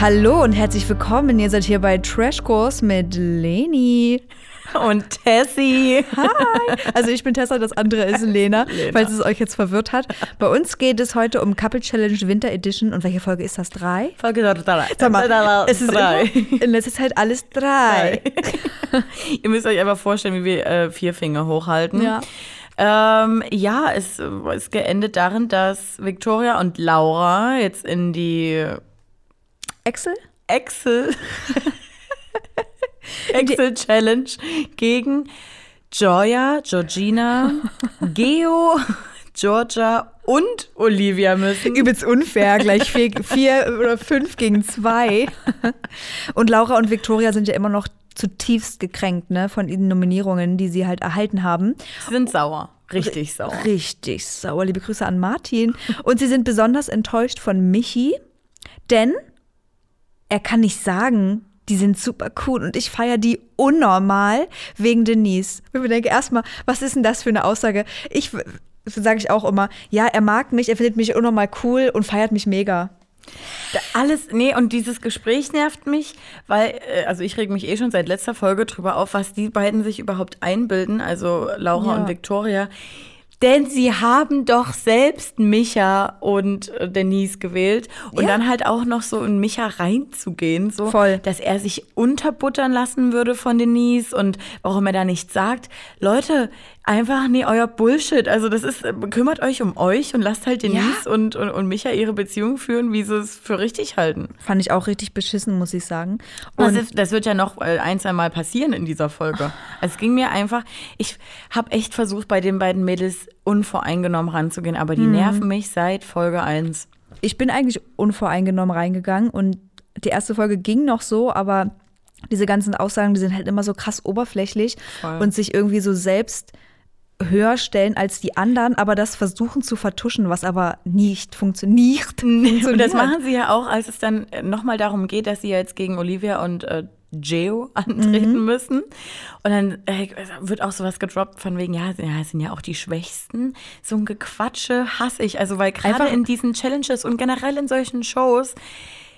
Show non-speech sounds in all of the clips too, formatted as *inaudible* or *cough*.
Hallo und herzlich willkommen. Ihr seid hier bei Trash Course mit Leni. Und Tessie. Hi. Also ich bin Tessa, das andere *laughs* ist Lena, Lena. falls es euch jetzt verwirrt hat. Bei uns geht es heute um Couple Challenge Winter Edition. Und welche Folge ist das? Drei? Folge drei. Sag mal, es ist drei. in letzter Zeit alles drei. *laughs* Ihr müsst euch einfach vorstellen, wie wir äh, vier Finger hochhalten. Ja. Ähm, ja, es ist geendet darin, dass Victoria und Laura jetzt in die Excel? Excel *laughs* Excel Challenge gegen Joya, Georgina, *laughs* Geo, Georgia und Olivia müssen. Übelst unfair, gleich vier, vier oder fünf gegen zwei. Und Laura und Victoria sind ja immer noch zutiefst gekränkt, ne, von den Nominierungen, die sie halt erhalten haben. Sie sind sauer. Richtig sauer. Richtig sauer. Liebe Grüße an Martin. Und sie sind besonders enttäuscht von Michi, denn er kann nicht sagen, die sind super cool und ich feiere die unnormal wegen Denise. Ich mir denke erstmal, was ist denn das für eine Aussage? Ich sage ich auch immer, ja, er mag mich, er findet mich unnormal cool und feiert mich mega. Alles, nee, und dieses Gespräch nervt mich, weil, äh, also ich reg mich eh schon seit letzter Folge drüber auf, was die beiden sich überhaupt einbilden, also Laura Ja. und Victoria. Denn sie haben doch selbst Micha und äh, Denise gewählt. Und Ja. dann halt auch noch so in Micha reinzugehen, so, Voll. dass er sich unterbuttern lassen würde von Denise und warum er da nichts sagt. Leute, einfach, nee, euer Bullshit. Also das ist, äh, kümmert euch um euch und lasst halt Denise und, und, und Micha ihre Beziehung führen, wie sie es für richtig halten. Fand ich auch richtig beschissen, muss ich sagen. Das, Und ist, das wird ja noch äh, ein, zwei Mal passieren in dieser Folge. Also es ging mir einfach, ich habe echt versucht, bei den beiden Mädels unvoreingenommen ranzugehen, aber die nerven mich seit Folge 1. ich bin eigentlich unvoreingenommen reingegangen und die erste Folge ging noch so, aber diese ganzen Aussagen, die sind halt immer so krass oberflächlich Voll. und sich irgendwie so selbst höher stellen als die anderen, aber das versuchen zu vertuschen, was aber nicht funktioniert. *laughs* Und das machen sie ja auch, als es dann nochmal darum geht, dass sie jetzt gegen Olivia und äh, Geo antreten müssen. Und dann äh, wird auch sowas gedroppt von wegen, ja, ja, es sind ja auch die Schwächsten. So ein Gequatsche hasse ich. Also, weil gerade in diesen Challenges und generell in solchen Shows,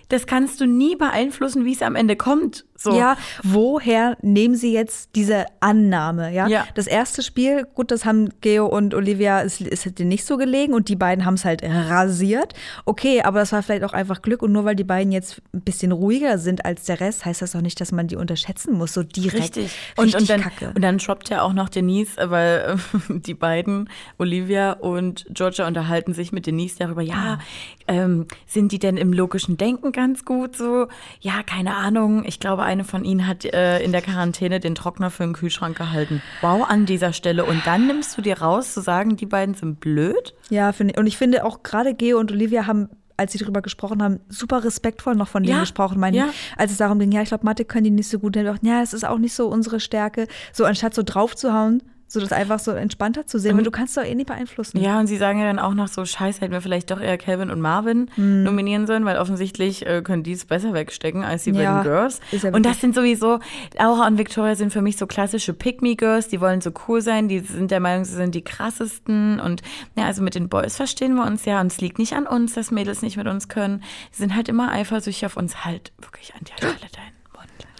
das kannst du nie beeinflussen, wie es am Ende kommt. So. Ja, woher nehmen sie jetzt diese Annahme? Ja? Ja. Das erste Spiel, gut, das haben Geo und Olivia, es ist hätte nicht so gelegen und die beiden haben es halt rasiert. Okay, aber das war vielleicht auch einfach Glück und nur weil die beiden jetzt ein bisschen ruhiger sind als der Rest, heißt das auch nicht, dass man die unterschätzen muss, so direkt. Richtig. Und, Und, und, dann, kacke. und dann droppt ja auch noch Denise, weil äh, *laughs* die beiden, Olivia und Georgia, unterhalten sich mit Denise darüber, ja, ähm, sind die denn im logischen Denken ganz gut so? Ja, keine Ahnung. Ich glaube, eine von ihnen hat äh, in der Quarantäne den Trockner für den Kühlschrank gehalten. Wow, an dieser Stelle. Und dann nimmst du dir raus, zu sagen, die beiden sind blöd? ja, finde und ich finde auch gerade Geo und Olivia haben als sie darüber gesprochen haben, super respektvoll noch von denen Ja, gesprochen. Meinen, ja. als es darum ging, ja, ich glaube, Mathe können die nicht so gut. Dann auch, ja, es ist auch nicht so unsere Stärke. So anstatt so drauf zu hauen, so das einfach so entspannter zu sehen. Weil du kannst doch eh nicht beeinflussen. Ja, und sie sagen ja dann auch noch so, scheiße, hätten wir vielleicht doch eher Calvin und Marvin nominieren sollen, weil offensichtlich äh, können die es besser wegstecken als die Ja, beiden Girls. ja und das sind sowieso, Laura und Victoria sind für mich so klassische Pick-Me-Girls, die wollen so cool sein, die sind der Meinung, sie sind die krassesten und ja, also mit den Boys verstehen wir uns ja und es liegt nicht an uns, dass Mädels nicht mit uns können. Sie sind halt immer eifersüchtig auf uns, halt wirklich an Stelle deinen Mund.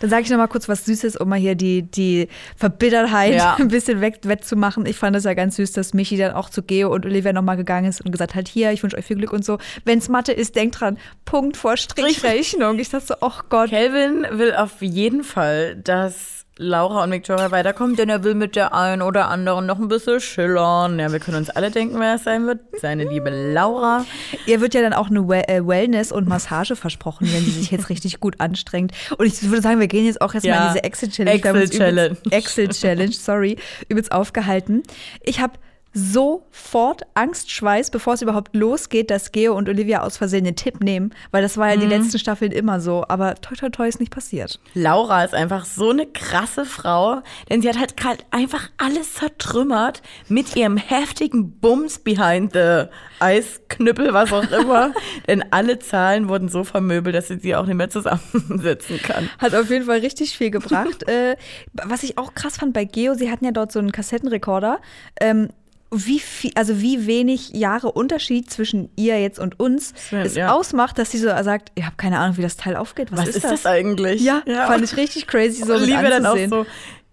Dann sage ich noch mal kurz was Süßes, um mal hier die, die Verbittertheit Ja. *laughs* ein bisschen weg, wettzumachen. Ich fand es ja ganz süß, dass Michi dann auch zu Geo und Olivia noch mal gegangen ist und gesagt hat, hier, ich wünsche euch viel Glück und so. Wenn's Mathe ist, denkt dran, Punkt vor Strichrechnung. Ich dachte so, ach Gott. Calvin will auf jeden Fall, dass Laura und Victoria weiterkommen, denn er will mit der einen oder anderen noch ein bisschen schillern. Ja, wir können uns alle denken, wer es sein wird. Seine liebe Laura. Ihr wird ja dann auch eine äh, Wellness und Massage versprochen, wenn sie sich jetzt richtig gut anstrengt. Und ich würde sagen, wir gehen jetzt auch jetzt mal Ja. in diese Excel-Challenge. Excel-Challenge. Excel-Challenge, sorry, übelst aufgehalten. Ich habe sofort Angstschweiß, bevor es überhaupt losgeht, dass Geo und Olivia aus Versehen den Tipp nehmen, weil das war ja die Mhm. letzten Staffeln immer so. Aber toi toi toi ist nicht passiert. Laura ist einfach so eine krasse Frau, denn sie hat halt einfach alles zertrümmert mit ihrem heftigen Bums behind the Eisknüppel, was auch immer. *laughs* denn alle Zahlen wurden so vermöbelt, dass sie sie auch nicht mehr zusammensetzen kann. Hat auf jeden Fall richtig viel gebracht. *laughs* äh, was ich auch krass fand bei Geo, sie hatten ja dort so einen Kassettenrekorder. Ähm, wie viel, also wie wenig Jahre Unterschied zwischen ihr jetzt und uns Stimmt, es ja. ausmacht, dass sie so sagt, ich habe keine Ahnung, wie das Teil aufgeht. Was, Was ist das eigentlich? Ja, fand ich richtig crazy, so *laughs* Liebe dann auch so.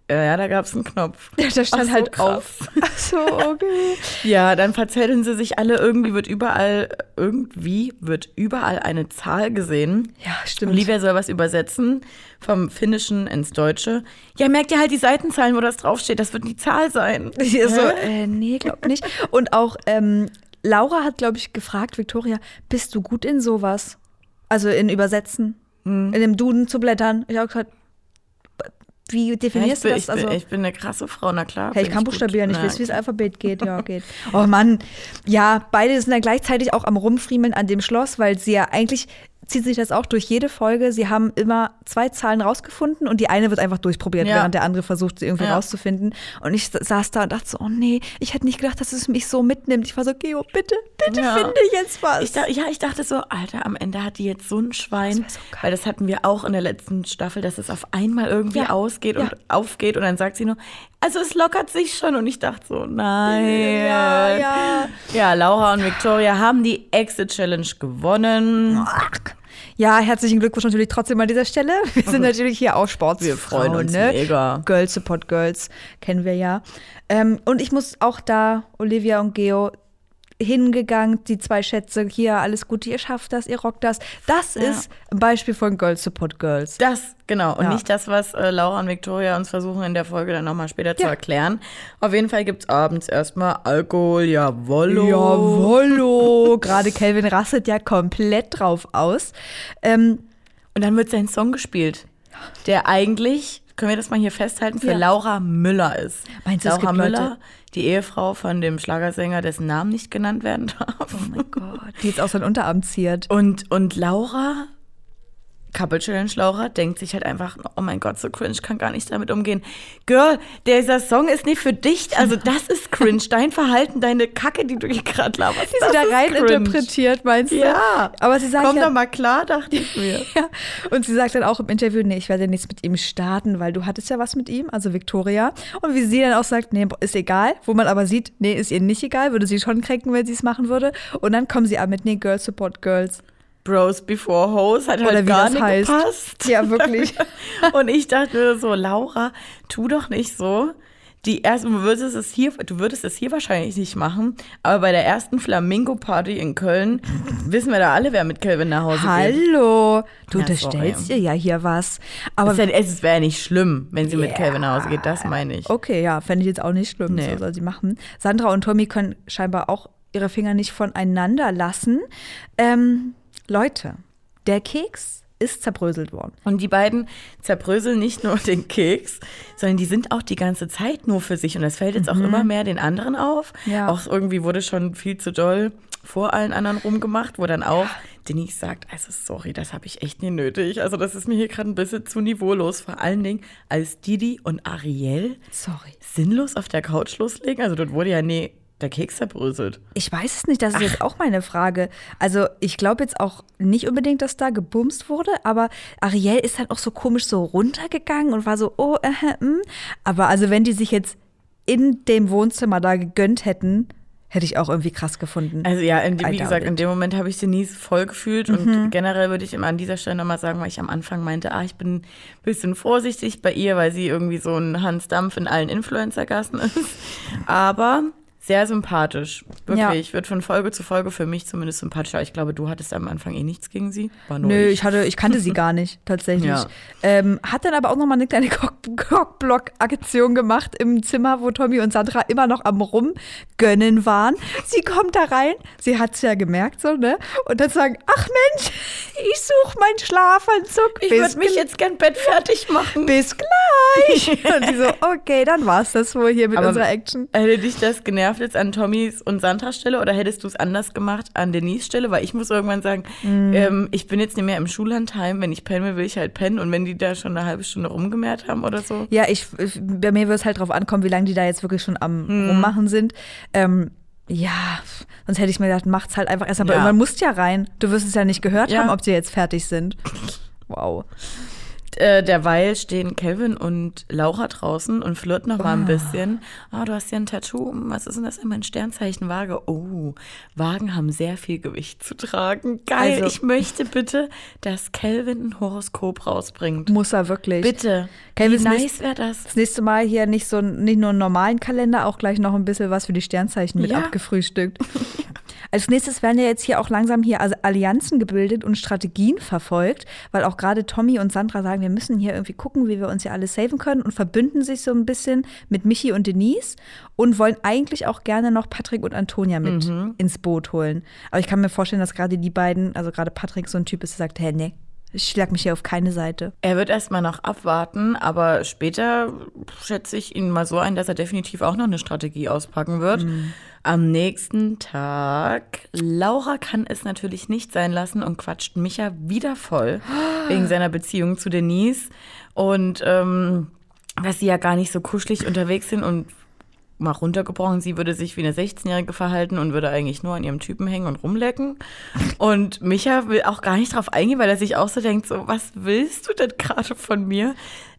Ja, ja, da gab es einen Knopf. *laughs* Ja, da stand Ach so, halt krass. auf. Ach so, okay. *laughs* Ja, dann verzetteln sie sich alle. Irgendwie wird überall, irgendwie wird überall eine Zahl gesehen. Ja, stimmt. Olivia soll was übersetzen vom Finnischen ins Deutsche. Ja, merkt ihr halt die Seitenzahlen, wo das draufsteht. Das wird die Zahl sein. *laughs* Ich so, äh, nee, glaub nicht. Und auch ähm, Laura hat, glaube ich, gefragt, Victoria, bist du gut in sowas? Also in Übersetzen, Hm. in dem Duden zu blättern. Ich habe gesagt, wie Ja, ich, definierst bin, du ich, das? Also, bin, ich bin eine krasse Frau, na klar. Hey, ich kann buchstabieren, ich weiß, wie das Alphabet geht. Ja, geht. *laughs* Oh Mann. Ja, beide sind dann gleichzeitig auch am Rumfriemeln an dem Schloss, weil sie ja eigentlich zieht sich das auch durch jede Folge. Sie haben immer zwei Zahlen rausgefunden und die eine wird einfach durchprobiert, Ja. während der andere versucht, sie irgendwie Ja. rauszufinden. Und ich saß da und dachte so, oh nee, ich hätte nicht gedacht, dass es mich so mitnimmt. Ich war so, Geo, bitte, bitte Ja. finde jetzt was. Ich ja, ich dachte so, Alter, am Ende hat die jetzt so ein Schwein. Das so weil das hatten wir auch in der letzten Staffel, dass es auf einmal irgendwie ausgeht und aufgeht und dann sagt sie nur, also es lockert sich schon und ich dachte so, nein. Ja, ja. Ja, Laura und Victoria haben die Exit Challenge gewonnen. Ja, herzlichen Glückwunsch natürlich trotzdem an dieser Stelle. *laughs* Wir sind natürlich hier auch Sportsfrauen. Wir freuen uns ne? mega. Girls Support Girls kennen wir ja. Ähm, und ich muss auch da, Olivia und Geo, hingegangen, die zwei Schätze, hier, alles Gute, ihr schafft das, ihr rockt das. Das Ja. ist ein Beispiel von Girls Support Girls. Das, genau. Und Ja. nicht das, was äh, Laura und Victoria uns versuchen in der Folge dann nochmal später zu Ja. erklären. Auf jeden Fall gibt's abends erstmal Alkohol, jawollo. Jawollo. *laughs* Gerade Calvin rastet ja komplett drauf aus. Ähm, Und dann wird sein Song gespielt, der eigentlich, können wir das mal hier festhalten, für Ja. Laura Müller ist. Meinst du, Laura gibt Leute- Müller, die Ehefrau von dem Schlagersänger, dessen Namen nicht genannt werden darf. oh mein Gott, die jetzt auch seinen Unterarm ziert. Und, und Laura, Couple Challenge Laura, denkt sich halt einfach, oh mein Gott, so cringe, kann gar nicht damit umgehen. Girl, dieser Song ist nicht für dich, also das ist cringe. Dein Verhalten, deine Kacke, die du hier gerade laberst, Die sie da rein cringe. interpretiert, meinst du? Ja, Aber sie sagt komm ja, doch mal klar, dachte ich mir. *laughs* Ja, und sie sagt dann auch im Interview, nee, ich werde nichts mit ihm starten, weil du hattest ja was mit ihm, also Victoria. Und wie sie dann auch sagt, nee, ist egal, wo man aber sieht, nee, ist ihr nicht egal, würde sie schon kränken, wenn sie es machen würde. Und dann kommen sie an mit, nee, Girls Support Girls. Bros before Hoes hat halt gar nicht heißt. gepasst. Ja, wirklich. *laughs* Und ich dachte so, Laura, tu doch nicht so. Die erste, du würdest es hier, du würdest es hier wahrscheinlich nicht machen, aber bei der ersten Flamingo-Party in Köln *laughs* wissen wir da alle, wer mit Calvin nach Hause geht. Hallo, du Ja, unterstellst ihr ja hier was. Aber Es, wär- es wäre nicht schlimm, wenn sie mit Ja. Calvin nach Hause geht, das meine ich. Okay, ja, fände ich jetzt auch nicht schlimm. Nee. So soll sie machen. Sandra und Tommy können scheinbar auch ihre Finger nicht voneinander lassen. Ähm, Leute, der Keks ist zerbröselt worden. Und die beiden zerbröseln nicht nur den Keks, sondern die sind auch die ganze Zeit nur für sich. Und das fällt jetzt auch immer mehr den anderen auf. Mhm. Ja. Auch irgendwie wurde schon viel zu doll vor allen anderen rumgemacht, wo dann auch Denise sagt, also sorry, das habe ich echt nie nötig. Also das ist mir hier gerade ein bisschen zu niveaulos. Vor allen Dingen, als Didi und Ariel Sorry. sinnlos auf der Couch loslegen. Also dort wurde ja nie der Keks zerbröselt. Ich weiß es nicht, das ist jetzt auch meine Frage. Also ich glaube jetzt auch nicht unbedingt, dass da gebumst wurde, aber Ariel ist dann auch so komisch so runtergegangen und war so, oh, äh, mm. aber also wenn die sich jetzt in dem Wohnzimmer da gegönnt hätten, hätte ich auch irgendwie krass gefunden. Also ja, in, I wie gesagt, in dem Moment habe ich Denise voll gefühlt und generell würde ich immer an dieser Stelle nochmal sagen, weil ich am Anfang meinte, ah, ich bin ein bisschen vorsichtig bei ihr, weil sie irgendwie so ein Hans Dampf in allen Influencer-Gassen *laughs* ist. Aber sehr sympathisch. Wirklich. Wird von Folge zu Folge für mich zumindest sympathischer. Ich glaube, du hattest am Anfang eh nichts gegen sie. War nur Nö, ich hatte, ich kannte sie gar nicht, tatsächlich. Ja. Ähm, hat dann aber auch noch mal eine kleine Cock- Cockblock-Aktion gemacht im Zimmer, wo Tommy und Sandra immer noch am Rumgönnen waren. Sie kommt da rein, sie hat es ja gemerkt, so, ne? Und dann sagen, ach Mensch, ich suche meinen Schlafanzug. Ich würde mich jetzt gern Bett fertig machen. Bis gleich. und die so, okay, dann war's das wohl hier mit Aber unserer Action. Hätte dich das genervt jetzt an Tommys und Sandras Stelle oder hättest du es anders gemacht an Denise Stelle? Weil ich muss irgendwann sagen, Mhm. ähm, ich bin jetzt nicht mehr im Schullandheim. Wenn ich pennen will, will ich halt pennen. Und wenn die da schon eine halbe Stunde rumgemehrt haben oder so. Ja, ich, ich bei mir wird es halt drauf ankommen, wie lange die da jetzt wirklich schon am Hm. Rummachen sind. Ähm, ja, sonst hätte ich mir gedacht, macht's halt einfach erst. Aber Ja. irgendwann musst ja rein. Du wirst es ja nicht gehört Ja. haben, ob sie jetzt fertig sind. *laughs* Wow. Äh, derweil stehen Kelvin und Laura draußen und flirten noch mal ein bisschen. Ah, du hast ja ein Tattoo. Was ist denn das immer? Ein Sternzeichen Waage. Oh, Wagen haben sehr viel Gewicht zu tragen. Geil. Also- ich möchte bitte, dass Kelvin ein Horoskop rausbringt. Muss er wirklich. Bitte. Kelvin, Wie das nice wäre das? Das nächste Mal hier nicht so nicht nur einen normalen Kalender, auch gleich noch ein bisschen was für die Sternzeichen mit Ja. abgefrühstückt. *laughs* Als nächstes werden ja jetzt hier auch langsam hier Allianzen gebildet und Strategien verfolgt, weil auch gerade Tommy und Sandra sagen, wir müssen hier irgendwie gucken, wie wir uns hier alle saven können und verbünden sich so ein bisschen mit Michi und Denise und wollen eigentlich auch gerne noch Patrick und Antonia mit Mhm. ins Boot holen. Aber ich kann mir vorstellen, dass gerade die beiden, also gerade Patrick so ein Typ ist, der sagt, hä, nee, ich schlag mich hier auf keine Seite. Er wird erstmal noch abwarten, aber später schätze ich ihn mal so ein, dass er definitiv auch noch eine Strategie auspacken wird. Am nächsten Tag, Laura kann es natürlich nicht sein lassen und quatscht Micha wieder voll wegen seiner Beziehung zu Denise und ähm, dass sie ja gar nicht so kuschelig unterwegs sind und mal runtergebrochen, sie würde sich wie eine 16-Jährige verhalten und würde eigentlich nur an ihrem Typen hängen und rumlecken. *laughs* Und Micha will auch gar nicht drauf eingehen, weil er sich auch so denkt, so, was willst du denn gerade von mir?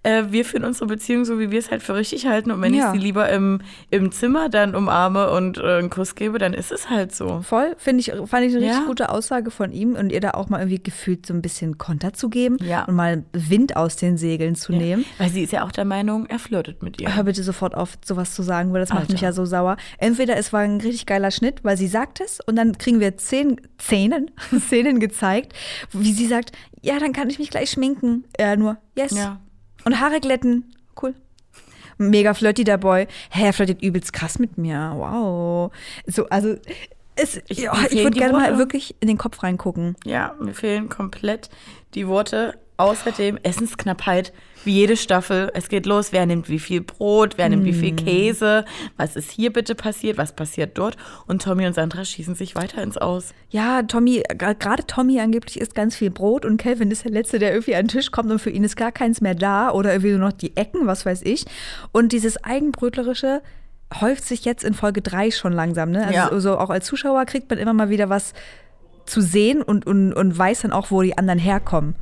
Äh, wir führen unsere Beziehung so, wie wir es halt für richtig halten. Und wenn Ja. ich sie lieber im, im Zimmer dann umarme und äh, einen Kuss gebe, dann ist es halt so. Voll, finde ich, fand ich eine richtig Ja. gute Aussage von ihm und ihr da auch mal irgendwie gefühlt so ein bisschen Konter zu geben Ja. und mal Wind aus den Segeln zu nehmen. Weil sie ist ja auch der Meinung, er flirtet mit ihr. Hör bitte sofort auf, sowas zu sagen, weil das macht Alter. mich ja so sauer. Entweder es war ein richtig geiler Schnitt, weil sie sagt es und dann kriegen wir zehn Szenen, *laughs* Szenen gezeigt, wie sie sagt, ja, dann kann ich mich gleich schminken. Er nur, yes. Ja. Und Haare glätten, cool. Mega flirty der Boy. Hä, er flirtet übelst krass mit mir. Wow. So, also es, Ich- ja, ich würde gerne mal wirklich in den Kopf reingucken. Ja, mir fehlen komplett die Worte. Außerdem Essensknappheit, wie jede Staffel. Es geht los, wer nimmt wie viel Brot, wer nimmt wie viel Käse, was ist hier bitte passiert, was passiert dort. Und Tommy und Sandra schießen sich weiter ins Aus. Ja, Tommy, gerade Tommy angeblich isst ganz viel Brot und Calvin ist der Letzte, der irgendwie an den Tisch kommt und für ihn ist gar keins mehr da oder irgendwie nur noch die Ecken, was weiß ich. Und dieses Eigenbrötlerische häuft sich jetzt in Folge 3 schon langsam. Ne? Also Ja. so auch als Zuschauer kriegt man immer mal wieder was zu sehen und, und, und weiß dann auch, wo die anderen herkommen.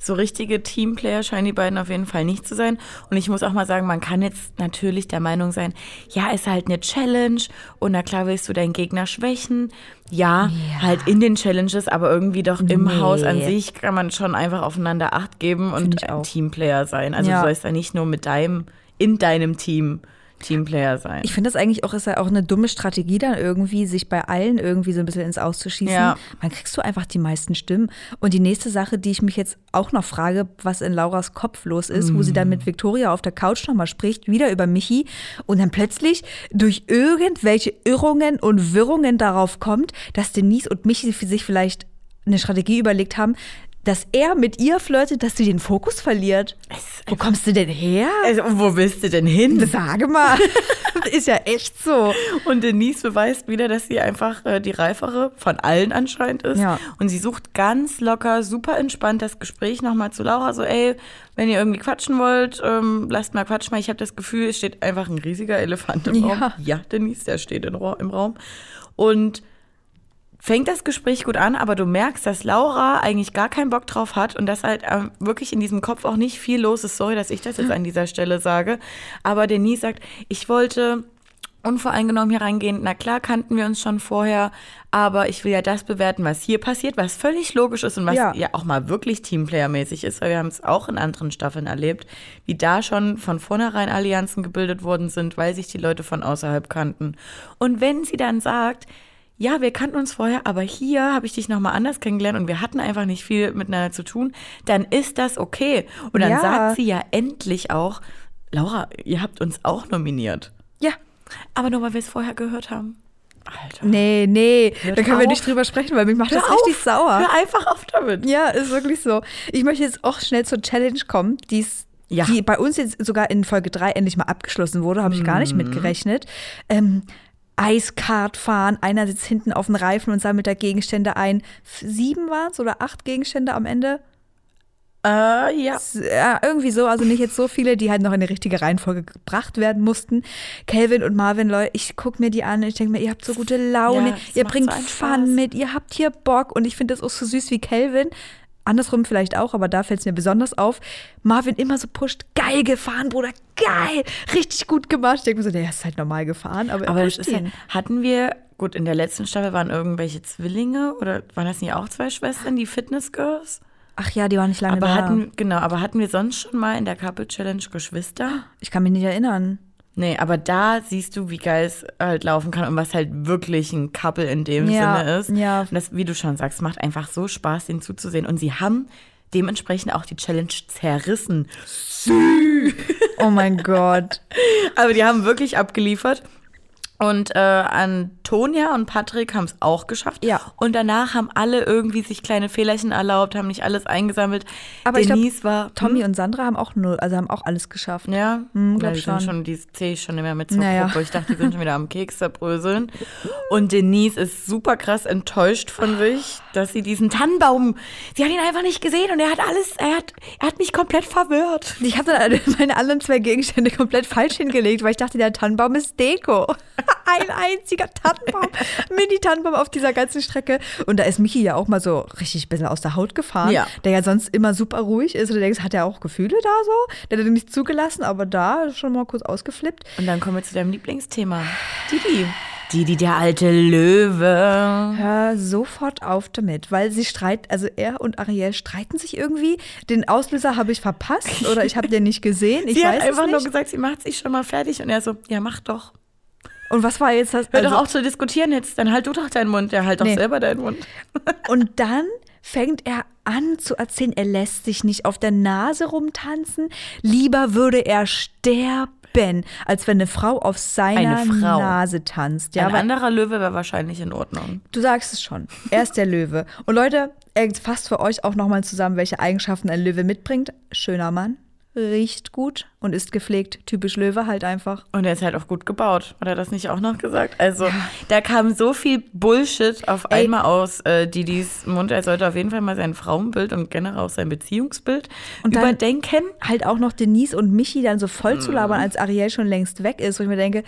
So richtige Teamplayer scheinen die beiden auf jeden Fall nicht zu sein. Und ich muss auch mal sagen, man kann jetzt natürlich der Meinung sein, ja, ist halt eine Challenge und na klar willst du deinen Gegner schwächen. Ja, Ja. halt in den Challenges, aber irgendwie doch im Nee. Haus an sich kann man schon einfach aufeinander Acht geben Find und ein. Teamplayer sein. Also Ja. du sollst ja nicht nur mit deinem, in deinem Team Teamplayer sein. Ich finde das eigentlich auch, ist ja auch eine dumme Strategie dann irgendwie, sich bei allen irgendwie so ein bisschen ins Auszuschießen. Ja. Dann kriegst du einfach die meisten Stimmen. Und die nächste Sache, die ich mich jetzt auch noch frage, was in Lauras Kopf los ist, wo sie dann mit Victoria auf der Couch nochmal spricht, wieder über Michi und dann plötzlich durch irgendwelche Irrungen und Wirrungen darauf kommt, dass Denise und Michi für sich vielleicht eine Strategie überlegt haben, dass er mit ihr flirtet, dass sie den Fokus verliert. Wo kommst du denn her? also, wo willst du denn hin? Sage mal. *laughs* ist ja echt so. Und Denise beweist wieder, dass sie einfach äh, die reifere von allen anscheinend ist. Ja. Und sie sucht ganz locker, super entspannt das Gespräch nochmal zu Laura. So, ey, wenn ihr irgendwie quatschen wollt, ähm, lasst mal quatschen. Weil ich habe das Gefühl, es steht einfach ein riesiger Elefant im Ja. Raum. Ja, Denise, der steht im Raum. Und fängt das Gespräch gut an, aber du merkst, dass Laura eigentlich gar keinen Bock drauf hat und dass halt ähm, wirklich in diesem Kopf auch nicht viel los ist. Sorry, dass ich das jetzt an dieser Stelle sage. Aber Denise sagt, ich wollte unvoreingenommen hier reingehen. Na klar, kannten wir uns schon vorher, aber ich will ja das bewerten, was hier passiert, was völlig logisch ist und was ja, Ja. auch mal wirklich Teamplayer-mäßig ist, weil wir haben es auch in anderen Staffeln erlebt, wie da schon von vornherein Allianzen gebildet worden sind, weil sich die Leute von außerhalb kannten. Und wenn sie dann sagt, ja, wir kannten uns vorher, aber hier habe ich dich nochmal anders kennengelernt und wir hatten einfach nicht viel miteinander zu tun, dann ist das okay. Und dann Ja. sagt sie ja endlich auch, Laura, ihr habt uns auch nominiert. Ja. Aber nur weil wir es vorher gehört haben. Alter. Nee, nee, da können wir auf. nicht drüber sprechen, weil mich macht Hör das richtig auf. sauer. Hör einfach auf damit. Ja, ist wirklich so. Ich möchte jetzt auch schnell zur Challenge kommen, die's, Ja. die bei uns jetzt sogar in Folge 3 endlich mal abgeschlossen wurde, habe ich gar Mhm. nicht mitgerechnet. Ähm, Eiskart fahren, einer sitzt hinten auf dem Reifen und sammelt da Gegenstände ein. Sieben waren es oder acht Gegenstände am Ende? Äh, ja. Ja, irgendwie so, also nicht jetzt so viele, die halt noch in die richtige Reihenfolge gebracht werden mussten. Calvin und Marvin, Leute, ich gucke mir die an und ich denke mir, ihr habt so gute Laune, Ja, ihr bringt so Fun Spaß. mit, ihr habt hier Bock und ich finde das auch so süß wie Calvin. Andersrum vielleicht auch, aber da fällt es mir besonders auf. Marvin immer so pusht, geil gefahren, Bruder, geil, richtig gut gemacht. Ich denke mir so, der ist halt normal gefahren, aber, er Aber das ist ja, ihn. hatten wir, gut, in der letzten Staffel waren irgendwelche Zwillinge oder waren das nicht auch zwei Schwestern, die Fitness Girls? Ach ja, die waren nicht lange Aber da. hatten, genau, aber hatten wir sonst schon mal in der Couple Challenge Geschwister? ich kann mich nicht erinnern. Nee, aber da siehst du, wie geil es halt laufen kann und was halt wirklich ein Couple in dem Ja, Sinne ist. ja. Und das, wie du schon sagst, macht einfach so Spaß, denen zuzusehen. Und sie haben dementsprechend auch die Challenge zerrissen. Oh mein Gott. *laughs* Aber die haben wirklich abgeliefert. Und äh, Antonia und Patrick haben es auch geschafft. Ja. Und danach haben alle irgendwie sich kleine Fehlerchen erlaubt, haben nicht alles eingesammelt. Aber ich glaub, Denise war. Tommy und Sandra haben auch null, also haben auch alles geschafft. Ja, Hm, glaub ja, die schon. sind schon, die sehe ich schon mehr mit zur Naja. Gruppe. Ich dachte, die sind schon wieder am Keks zerbröseln. Und Denise ist super krass enttäuscht von sich, dass sie diesen Tannenbaum, sie hat ihn einfach nicht gesehen und er hat alles, er hat, er hat mich komplett verwirrt. Ich habe alle- *laughs* meine anderen zwei Gegenstände komplett falsch hingelegt, weil ich dachte, der Tannenbaum ist Deko. *laughs* Ein einziger Tannenbaum, Mini-Tannenbaum auf dieser ganzen Strecke. Und da ist Michi ja auch mal so richtig ein bisschen aus der Haut gefahren, Ja. der ja sonst immer super ruhig ist. Und du denkst, hat er auch Gefühle da so? Der hat er nicht zugelassen, aber da schon mal kurz ausgeflippt. Und dann kommen wir zu deinem Lieblingsthema. Didi. Didi, der alte Löwe. Hör sofort auf damit, weil sie streiten, also er und Ariel streiten sich irgendwie. Den Auslöser habe ich verpasst oder ich habe den nicht gesehen. Ich sie weiß hat einfach es nur gesagt, sie macht sich schon mal fertig. Und er so, ja, mach doch. Und was war jetzt das? Hör also- doch auf zu diskutieren jetzt. Dann halt du doch deinen Mund. Ja, halt doch Nee. selber deinen Mund. *laughs* Und dann fängt er an zu erzählen, er lässt sich nicht auf der Nase rumtanzen. Lieber würde er sterben, als wenn eine Frau auf seiner Eine Frau. Nase tanzt. Ja, Ein anderer Löwe wäre wahrscheinlich in Ordnung. du sagst es schon. Er ist der Löwe. Und Leute, er fasst für euch auch nochmal zusammen, welche Eigenschaften ein Löwe mitbringt. Schöner Mann, riecht gut und ist gepflegt. Typisch Löwe halt einfach. Und er ist halt auch gut gebaut. Hat er das nicht auch noch gesagt? Also, da kam so viel Bullshit auf Ey. einmal aus äh, Didis Mund. Er sollte auf jeden Fall mal sein Frauenbild und generell auch sein Beziehungsbild Und überdenken. halt auch noch Denise und Michi dann so voll zu Mhm. labern, als Ariel schon längst weg ist, wo ich mir denke,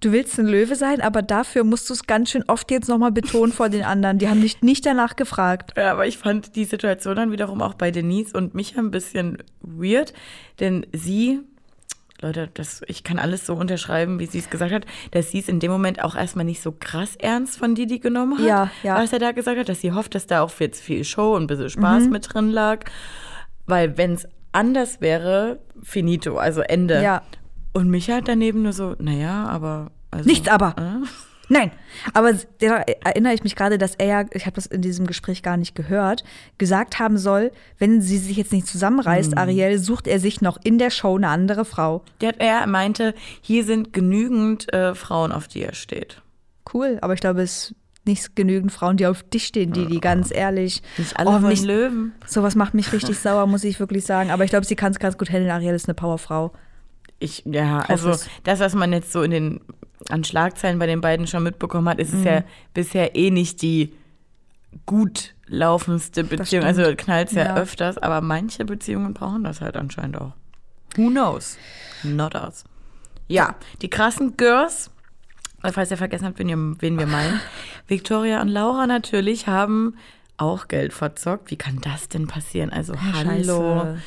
du willst ein Löwe sein, aber dafür musst du es ganz schön oft jetzt nochmal betonen vor den anderen. Die haben dich nicht danach gefragt. Ja, aber ich fand die Situation dann wiederum auch bei Denise und Micha ein bisschen weird, denn sie, Leute, das, ich kann alles so unterschreiben, wie sie es gesagt hat, dass sie es in dem Moment auch erstmal nicht so krass ernst von Didi genommen hat, Ja, ja. was er da gesagt hat, dass sie hofft, dass da auch jetzt viel Show und ein bisschen Spaß Mhm. mit drin lag, weil wenn es anders wäre, finito, also Ende. Ja. Und Micha hat daneben nur so, naja, aber. Also, Nichts aber. Äh? *laughs* Nein, aber da erinnere ich mich gerade, dass er ja, ich habe das in diesem Gespräch gar nicht gehört, gesagt haben soll, wenn sie sich jetzt nicht zusammenreißt, Hm. Ariel, sucht er sich noch in der Show eine andere Frau. Der, er meinte, hier sind genügend äh, Frauen, auf die er steht. Cool, aber ich glaube, es nicht genügend Frauen, die auf dich stehen, die, die ganz ehrlich. Nicht alle Oh, mich- Löwen. Sowas macht mich richtig *laughs* sauer, muss ich wirklich sagen. Aber ich glaube, sie kann es ganz gut handeln. Ariel ist eine Powerfrau. Ich, ja, also es. das, was man jetzt so in den an Schlagzeilen bei den beiden schon mitbekommen hat, ist es Mhm. ja bisher eh nicht die gut laufendste Beziehung. Also knallt es ja, Ja. öfters, aber manche Beziehungen brauchen das halt anscheinend auch. Who knows? Not us. Ja, die krassen Girls, falls ihr vergessen habt, wen, wen wir meinen, *laughs* Victoria und Laura natürlich haben auch Geld verzockt. Wie kann das denn passieren? Also hallo. Scheiße.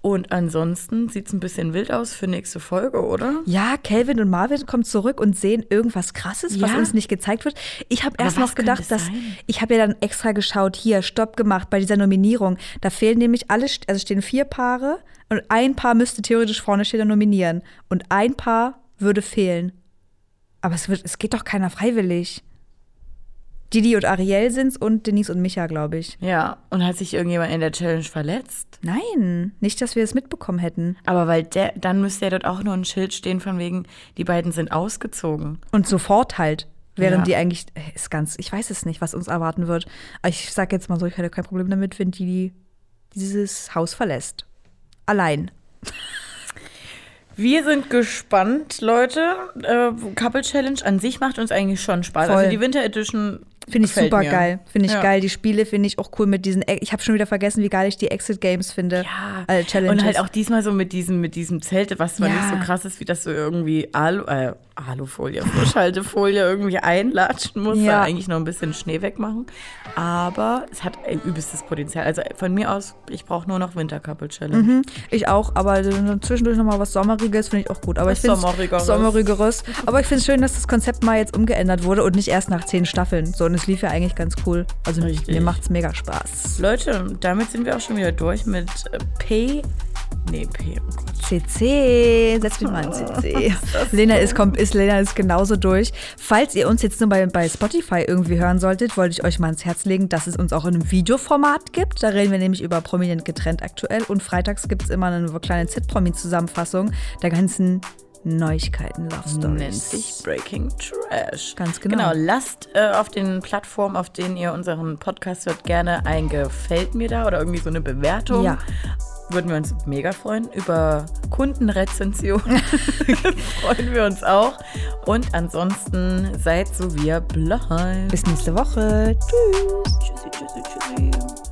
Und ansonsten sieht es ein bisschen wild aus für nächste Folge, oder? Ja, Calvin und Marvin kommen zurück und sehen irgendwas Krasses, was Ja. uns nicht gezeigt wird. Ich habe erst was noch gedacht, es dass sein? ich habe ja dann extra geschaut, hier Stopp gemacht bei dieser Nominierung. Da fehlen nämlich alle, also stehen vier Paare und ein Paar müsste theoretisch vorne stehen und nominieren und ein Paar würde fehlen. Aber es wird, es geht doch keiner freiwillig. Didi und Ariel sind's und Denise und Micha, glaube ich. Ja, und hat sich irgendjemand in der Challenge verletzt? Nein, nicht, dass wir es mitbekommen hätten. Aber weil der, dann müsste ja dort auch nur ein Schild stehen von wegen, die beiden sind ausgezogen. Und sofort halt. Während Ja. die eigentlich, äh, ist ganz, ich weiß es nicht, was uns erwarten wird. Aber ich sag jetzt mal so, ich hätte kein Problem damit, wenn die dieses Haus verlässt. Allein. Wir sind gespannt, Leute. Äh, Couple Challenge an sich macht uns eigentlich schon Spaß. Voll. Also die Winter Edition Finde ich gefällt super mir. geil. Finde ich Ja. geil. Die Spiele finde ich auch cool mit diesen. Ich habe schon wieder vergessen, wie geil ich die Exit Games finde. Ja, Äh, Challenges. und halt auch diesmal so mit diesem, mit diesem Zelt, was zwar Ja. nicht so krass ist, wie das so irgendwie Alu, äh, Alufolie, Frischhaltefolie irgendwie einlatschen muss, Ja. eigentlich noch ein bisschen Schnee wegmachen. Aber es hat ein übelstes Potenzial. Also von mir aus, ich brauche nur noch Winterkappel-Challenge. Mhm, ich auch, aber zwischendurch nochmal was Sommeriges finde ich auch gut. Aber Was ich finde Sommerigeres. Sommerigeres. Aber ich finde es schön, dass das Konzept mal jetzt umgeändert wurde und nicht erst nach zehn Staffeln. So, und es lief ja eigentlich ganz cool. Also Richtig. mir macht es mega Spaß. Leute, damit sind wir auch schon wieder durch mit äh, P. Nee, P. Oh Gott. CC, setz mich mal in CC. Lena ist, kommt, ist, Lena ist genauso durch. Falls ihr uns jetzt nur bei, bei Spotify irgendwie hören solltet, wollte ich euch mal ans Herz legen, dass es uns auch in einem Videoformat gibt. Da reden wir nämlich über Prominent getrennt aktuell. Und freitags gibt es immer eine kleine Z-Promi-Zusammenfassung der ganzen Neuigkeiten, Love Nennt Stories. sich Breaking Trash. Ganz genau. Genau, lasst äh, auf den Plattformen, auf denen ihr unseren Podcast hört, gerne ein Gefällt mir da oder irgendwie so eine Bewertung. Ja. Würden wir uns mega freuen. Über Kundenrezensionen *laughs* freuen wir uns auch. Und ansonsten seid so wie ihr bleibt. Bis nächste Woche. Tschüss. Tschüssi, tschüssi, tschüssi.